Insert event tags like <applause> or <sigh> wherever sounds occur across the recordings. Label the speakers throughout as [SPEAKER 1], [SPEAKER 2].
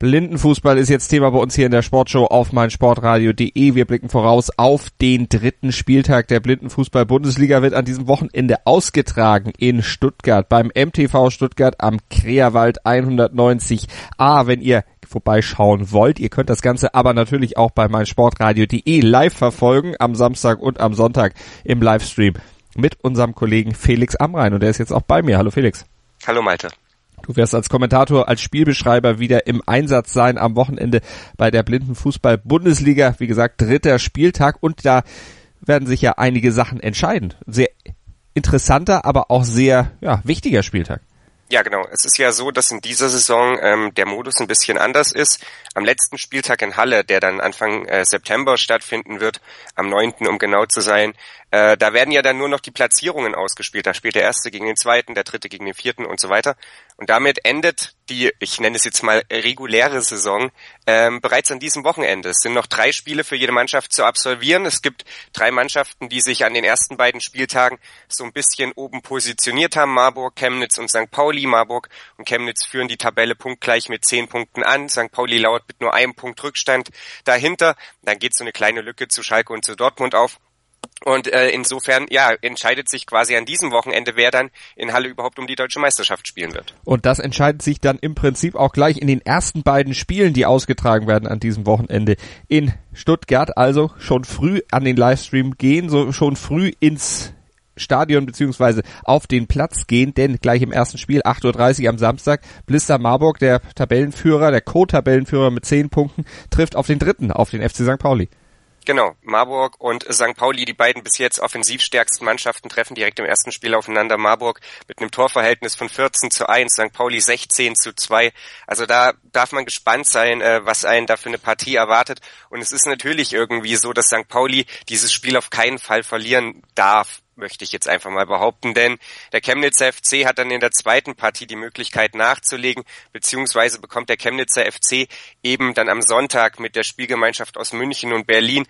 [SPEAKER 1] Blindenfußball ist jetzt Thema bei uns hier in der Sportshow auf meinsportradio.de. Wir blicken voraus auf den dritten Spieltag der Blindenfußball-Bundesliga wird an diesem Wochenende ausgetragen in Stuttgart beim MTV Stuttgart am Kreerwald 190a. Wenn ihr vorbeischauen wollt. Ihr könnt das Ganze aber natürlich auch bei meinsportradio.de live verfolgen am Samstag und am Sonntag im Livestream mit unserem Kollegen Felix Amrein und der ist jetzt auch bei mir. Hallo Felix.
[SPEAKER 2] Hallo Malte.
[SPEAKER 1] Du wirst als Kommentator, als Spielbeschreiber wieder im Einsatz sein am Wochenende bei der Blindenfußball-Bundesliga. Wie gesagt, dritter Spieltag und da werden sich ja einige Sachen entscheiden. Sehr interessanter, aber auch sehr ja, wichtiger Spieltag.
[SPEAKER 2] Ja, genau. Es ist ja so, dass in dieser Saison ähm, der Modus ein bisschen anders ist. Am letzten Spieltag in Halle, der dann Anfang äh, September stattfinden wird, am 9. um genau zu sein, äh, da werden ja dann nur noch die Platzierungen ausgespielt. Da spielt der Erste gegen den Zweiten, der Dritte gegen den Vierten und so weiter. Und damit endet die, ich nenne es jetzt mal reguläre Saison, ähm, bereits an diesem Wochenende. Es sind noch drei Spiele für jede Mannschaft zu absolvieren. Es gibt drei Mannschaften, die sich an den ersten beiden Spieltagen so ein bisschen oben positioniert haben. Marburg, Chemnitz und St. Pauli. Marburg und Chemnitz führen die Tabelle punktgleich mit zehn Punkten an. St. Pauli lauert mit nur einem Punkt Rückstand dahinter. Dann geht so eine kleine Lücke zu Schalke und zu Dortmund auf. Und äh, insofern, ja, entscheidet sich quasi an diesem Wochenende, wer dann in Halle überhaupt um die deutsche Meisterschaft spielen wird.
[SPEAKER 1] Und das entscheidet sich dann im Prinzip auch gleich in den ersten beiden Spielen, die ausgetragen werden an diesem Wochenende in Stuttgart. Also schon früh an den Livestream gehen, so schon früh ins Stadion beziehungsweise auf den Platz gehen, denn gleich im ersten Spiel 8.30 Uhr am Samstag Blister Marburg, der Tabellenführer, der Co-Tabellenführer mit 10 Punkten, trifft auf den dritten, auf den FC St. Pauli.
[SPEAKER 2] Genau, Marburg und St. Pauli, die beiden bis jetzt offensivstärksten Mannschaften, treffen direkt im ersten Spiel aufeinander. Marburg mit einem Torverhältnis von 14 zu 1, St. Pauli 16 zu 2. Also da darf man gespannt sein, äh, was einen da für eine Partie erwartet. Und es ist natürlich irgendwie so, dass St. Pauli dieses Spiel auf keinen Fall verlieren darf möchte ich jetzt einfach mal behaupten, denn der Chemnitzer FC hat dann in der zweiten Partie die Möglichkeit nachzulegen, beziehungsweise bekommt der Chemnitzer FC eben dann am Sonntag mit der Spielgemeinschaft aus München und Berlin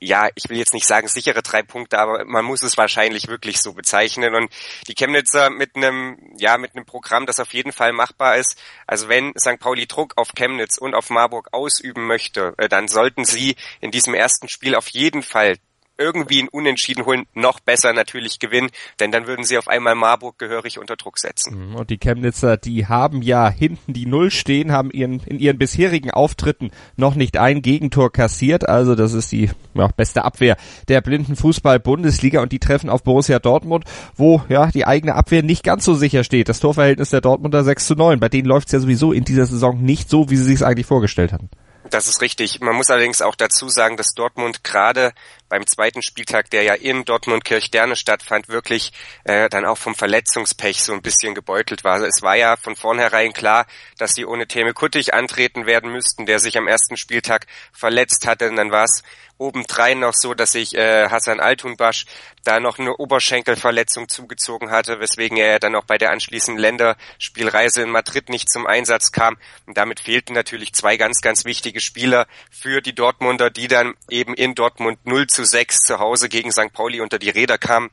[SPEAKER 2] ja, ich will jetzt nicht sagen sichere drei Punkte, aber man muss es wahrscheinlich wirklich so bezeichnen. Und die Chemnitzer mit einem, ja, mit einem Programm, das auf jeden Fall machbar ist. Also wenn St. Pauli Druck auf Chemnitz und auf Marburg ausüben möchte, äh, dann sollten sie in diesem ersten Spiel auf jeden Fall irgendwie ein Unentschieden holen, noch besser natürlich gewinnen, denn dann würden sie auf einmal Marburg gehörig unter Druck setzen.
[SPEAKER 1] Mhm, und die Chemnitzer, die haben ja hinten die Null stehen, haben ihren, in ihren bisherigen Auftritten noch nicht ein Gegentor kassiert, also das ist die ja, beste Abwehr der blinden Fußball-Bundesliga und die treffen auf Borussia Dortmund, wo ja die eigene Abwehr nicht ganz so sicher steht. Das Torverhältnis der Dortmunder 6 zu 9, bei denen läuft es ja sowieso in dieser Saison nicht so, wie sie sich eigentlich vorgestellt hatten.
[SPEAKER 2] Das ist richtig. Man muss allerdings auch dazu sagen, dass Dortmund gerade beim zweiten Spieltag, der ja in Dortmund Kirchderne stattfand, wirklich äh, dann auch vom Verletzungspech so ein bisschen gebeutelt war. Es war ja von vornherein klar, dass sie ohne Theme Kuttig antreten werden müssten, der sich am ersten Spieltag verletzt hatte. Und dann war es obendrein noch so, dass sich äh, Hassan Altunbasch da noch eine Oberschenkelverletzung zugezogen hatte, weswegen er dann auch bei der anschließenden Länderspielreise in Madrid nicht zum Einsatz kam. Und damit fehlten natürlich zwei ganz, ganz wichtige Spieler für die Dortmunder, die dann eben in Dortmund 0 zu 6 zu Hause gegen St. Pauli unter die Räder kamen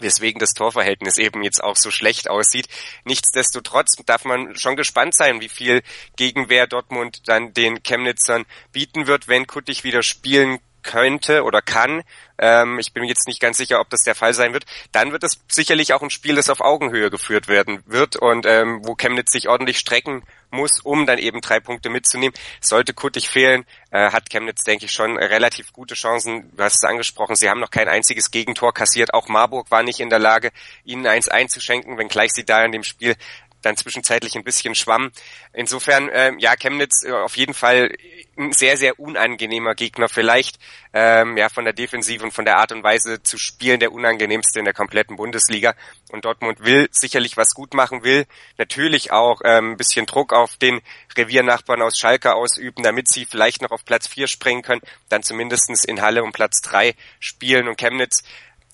[SPEAKER 2] weswegen das Torverhältnis eben jetzt auch so schlecht aussieht. Nichtsdestotrotz darf man schon gespannt sein, wie viel Gegenwehr Dortmund dann den Chemnitzern bieten wird, wenn Kuttig wieder spielen könnte oder kann, ähm, ich bin mir jetzt nicht ganz sicher, ob das der Fall sein wird, dann wird es sicherlich auch ein Spiel, das auf Augenhöhe geführt werden wird und ähm, wo Chemnitz sich ordentlich strecken muss, um dann eben drei Punkte mitzunehmen. Sollte Kuttig fehlen, äh, hat Chemnitz, denke ich, schon relativ gute Chancen. Du hast es angesprochen, sie haben noch kein einziges Gegentor kassiert. Auch Marburg war nicht in der Lage, ihnen eins einzuschenken, wenngleich sie da in dem Spiel dann zwischenzeitlich ein bisschen schwamm. Insofern, äh, ja, Chemnitz äh, auf jeden Fall ein sehr, sehr unangenehmer Gegner. Vielleicht ähm, ja von der Defensive und von der Art und Weise zu spielen der unangenehmste in der kompletten Bundesliga. Und Dortmund will sicherlich was gut machen, will natürlich auch ähm, ein bisschen Druck auf den Reviernachbarn aus Schalke ausüben, damit sie vielleicht noch auf Platz vier springen können, dann zumindestens in Halle um Platz drei spielen und Chemnitz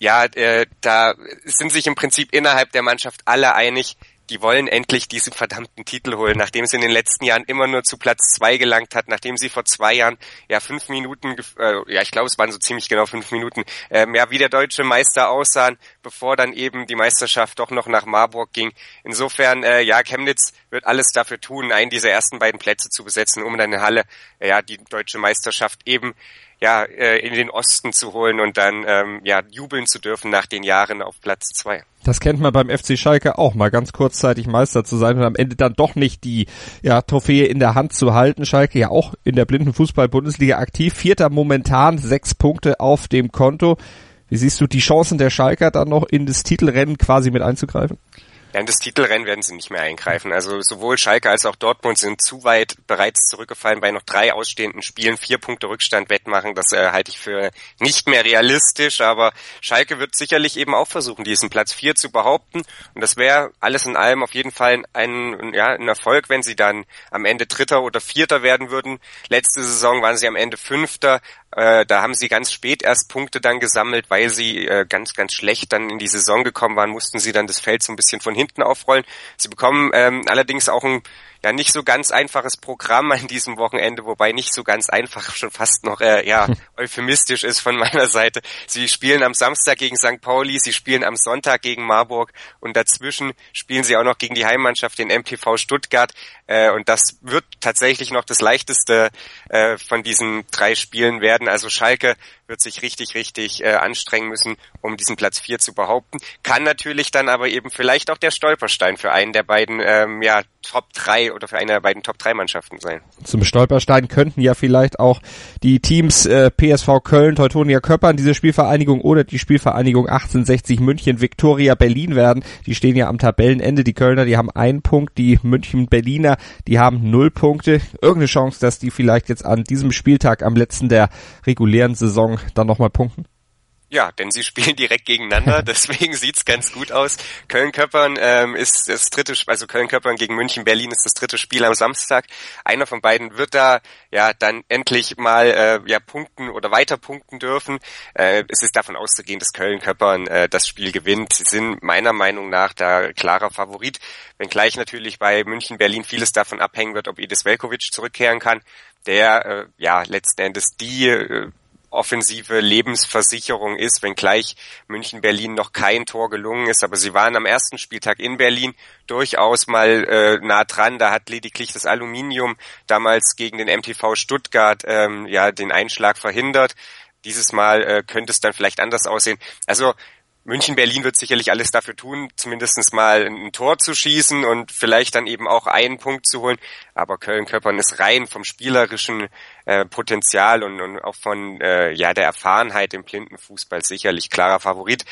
[SPEAKER 2] ja, äh, da sind sich im Prinzip innerhalb der Mannschaft alle einig, die wollen endlich diesen verdammten Titel holen, nachdem sie in den letzten Jahren immer nur zu Platz zwei gelangt hat, nachdem sie vor zwei Jahren ja fünf Minuten, äh, ja ich glaube es waren so ziemlich genau fünf Minuten, ähm, ja wie der deutsche Meister aussahen, bevor dann eben die Meisterschaft doch noch nach Marburg ging. Insofern, äh, ja, Chemnitz wird alles dafür tun, einen dieser ersten beiden Plätze zu besetzen, um dann in Halle ja die deutsche Meisterschaft eben ja, äh, in den Osten zu holen und dann ähm, ja, jubeln zu dürfen nach den Jahren auf Platz zwei.
[SPEAKER 1] Das kennt man beim FC Schalke auch, mal ganz kurzzeitig Meister zu sein und am Ende dann doch nicht die ja, Trophäe in der Hand zu halten. Schalke ja auch in der blinden Fußball-Bundesliga aktiv. Vierter momentan, sechs Punkte auf dem Konto. Wie siehst du die Chancen der Schalker dann noch in das Titelrennen quasi mit einzugreifen?
[SPEAKER 2] Ja, in das Titelrennen werden sie nicht mehr eingreifen. Also sowohl Schalke als auch Dortmund sind zu weit bereits zurückgefallen bei noch drei ausstehenden Spielen, vier Punkte Rückstand wettmachen. Das äh, halte ich für nicht mehr realistisch, aber Schalke wird sicherlich eben auch versuchen, diesen Platz vier zu behaupten. Und das wäre alles in allem auf jeden Fall ein, ja, ein Erfolg, wenn sie dann am Ende Dritter oder Vierter werden würden. Letzte Saison waren sie am Ende Fünfter. Äh, da haben sie ganz spät erst Punkte dann gesammelt, weil sie äh, ganz, ganz schlecht dann in die Saison gekommen waren, mussten sie dann das Feld so ein bisschen von hinten aufrollen. Sie bekommen ähm, allerdings auch ein ja nicht so ganz einfaches Programm an diesem Wochenende, wobei nicht so ganz einfach schon fast noch äh, ja euphemistisch ist von meiner Seite. Sie spielen am Samstag gegen St. Pauli, sie spielen am Sonntag gegen Marburg und dazwischen spielen sie auch noch gegen die Heimmannschaft den MTV Stuttgart äh, und das wird tatsächlich noch das leichteste äh, von diesen drei Spielen werden. Also Schalke wird sich richtig, richtig äh, anstrengen müssen, um diesen Platz vier zu behaupten. Kann natürlich dann aber eben vielleicht auch der Stolperstein für einen der beiden ähm, ja, Top 3 oder für eine der beiden Top 3 Mannschaften sein.
[SPEAKER 1] Zum Stolperstein könnten ja vielleicht auch die Teams äh, PSV Köln, Teutonia Köppern, diese Spielvereinigung oder die Spielvereinigung 1860 München, Viktoria Berlin werden. Die stehen ja am Tabellenende. Die Kölner, die haben einen Punkt, die München Berliner, die haben null Punkte. Irgendeine Chance, dass die vielleicht jetzt an diesem Spieltag am letzten der regulären Saison dann nochmal punkten?
[SPEAKER 2] Ja, denn sie spielen <laughs> direkt gegeneinander, <laughs> deswegen sieht's ganz gut aus. Köln-Köppern ähm, ist das dritte, also Köln-Köppern gegen München-Berlin ist das dritte Spiel am Samstag. Einer von beiden wird da ja dann endlich mal äh, ja punkten oder weiter punkten dürfen. Äh, es ist davon auszugehen, dass Köln-Köppern äh, das Spiel gewinnt. Sie sind meiner Meinung nach da klarer Favorit, wenngleich natürlich bei München-Berlin vieles davon abhängen wird, ob Edis Velkovic zurückkehren kann der äh, ja letzten Endes die äh, offensive Lebensversicherung ist, wenngleich München Berlin noch kein Tor gelungen ist, aber sie waren am ersten Spieltag in Berlin durchaus mal äh, nah dran. Da hat lediglich das Aluminium damals gegen den MTV Stuttgart ähm, ja den Einschlag verhindert. Dieses Mal äh, könnte es dann vielleicht anders aussehen. Also München-Berlin wird sicherlich alles dafür tun, zumindestens mal ein Tor zu schießen und vielleicht dann eben auch einen Punkt zu holen. Aber Köln-Köppern ist rein vom spielerischen äh, Potenzial und, und auch von äh, ja der Erfahrenheit im Blindenfußball sicherlich klarer Favorit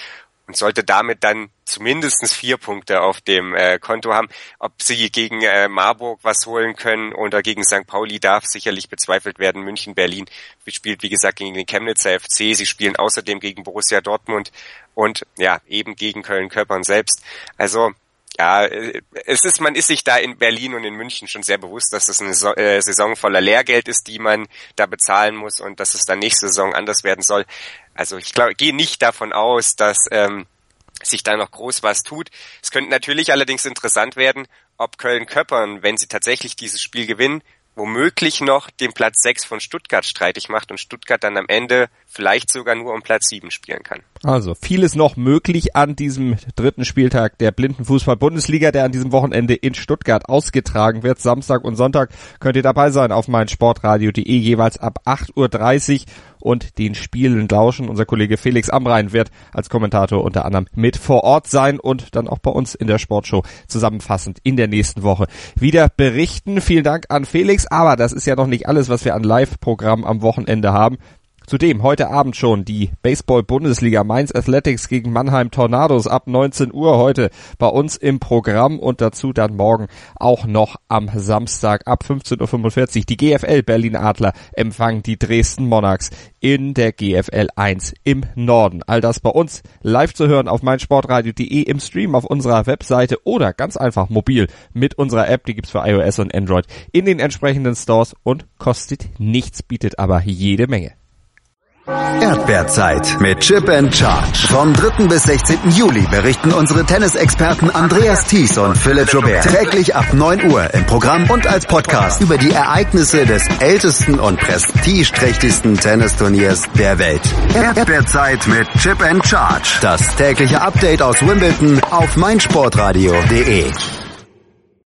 [SPEAKER 2] und sollte damit dann zumindestens vier Punkte auf dem äh, Konto haben. Ob sie gegen äh, Marburg was holen können oder gegen St. Pauli darf sicherlich bezweifelt werden. München, Berlin spielt wie gesagt gegen den Chemnitzer FC. Sie spielen außerdem gegen Borussia Dortmund und ja eben gegen Köln-Köppern selbst. Also ja, es ist, man ist sich da in Berlin und in München schon sehr bewusst, dass es eine äh, Saison voller Lehrgeld ist, die man da bezahlen muss und dass es dann nächste Saison anders werden soll. Also ich glaube, gehe nicht davon aus, dass ähm, sich da noch groß was tut. Es könnte natürlich allerdings interessant werden, ob Köln-Köppern, wenn sie tatsächlich dieses Spiel gewinnen, womöglich noch den Platz 6 von Stuttgart streitig macht und Stuttgart dann am Ende vielleicht sogar nur um Platz 7 spielen kann.
[SPEAKER 1] Also vieles noch möglich an diesem dritten Spieltag der Blindenfußball-Bundesliga, der an diesem Wochenende in Stuttgart ausgetragen wird. Samstag und Sonntag könnt ihr dabei sein auf meinsportradio.de jeweils ab 8.30 Uhr und den Spielen lauschen. Unser Kollege Felix Amrein wird als Kommentator unter anderem mit vor Ort sein und dann auch bei uns in der Sportshow zusammenfassend in der nächsten Woche wieder berichten. Vielen Dank an Felix, aber das ist ja noch nicht alles, was wir an Live-Programm am Wochenende haben. Zudem heute Abend schon die Baseball-Bundesliga Mainz Athletics gegen Mannheim Tornados ab 19 Uhr heute bei uns im Programm und dazu dann morgen auch noch am Samstag ab 15.45 Uhr die GFL Berlin Adler empfangen die Dresden Monarchs in der GFL 1 im Norden. All das bei uns live zu hören auf meinsportradio.de im Stream auf unserer Webseite oder ganz einfach mobil mit unserer App, die gibt's für iOS und Android in den entsprechenden Stores und kostet nichts, bietet aber jede Menge.
[SPEAKER 3] Erdbeerzeit mit Chip and Charge. Vom 3. bis 16. Juli berichten unsere Tennisexperten Andreas Thies und Philipp Joubert täglich ab 9 Uhr im Programm und als Podcast über die Ereignisse des ältesten und prestigeträchtigsten Tennisturniers der Welt. Erdbeerzeit mit Chip and Charge. Das tägliche Update aus Wimbledon auf meinsportradio.de.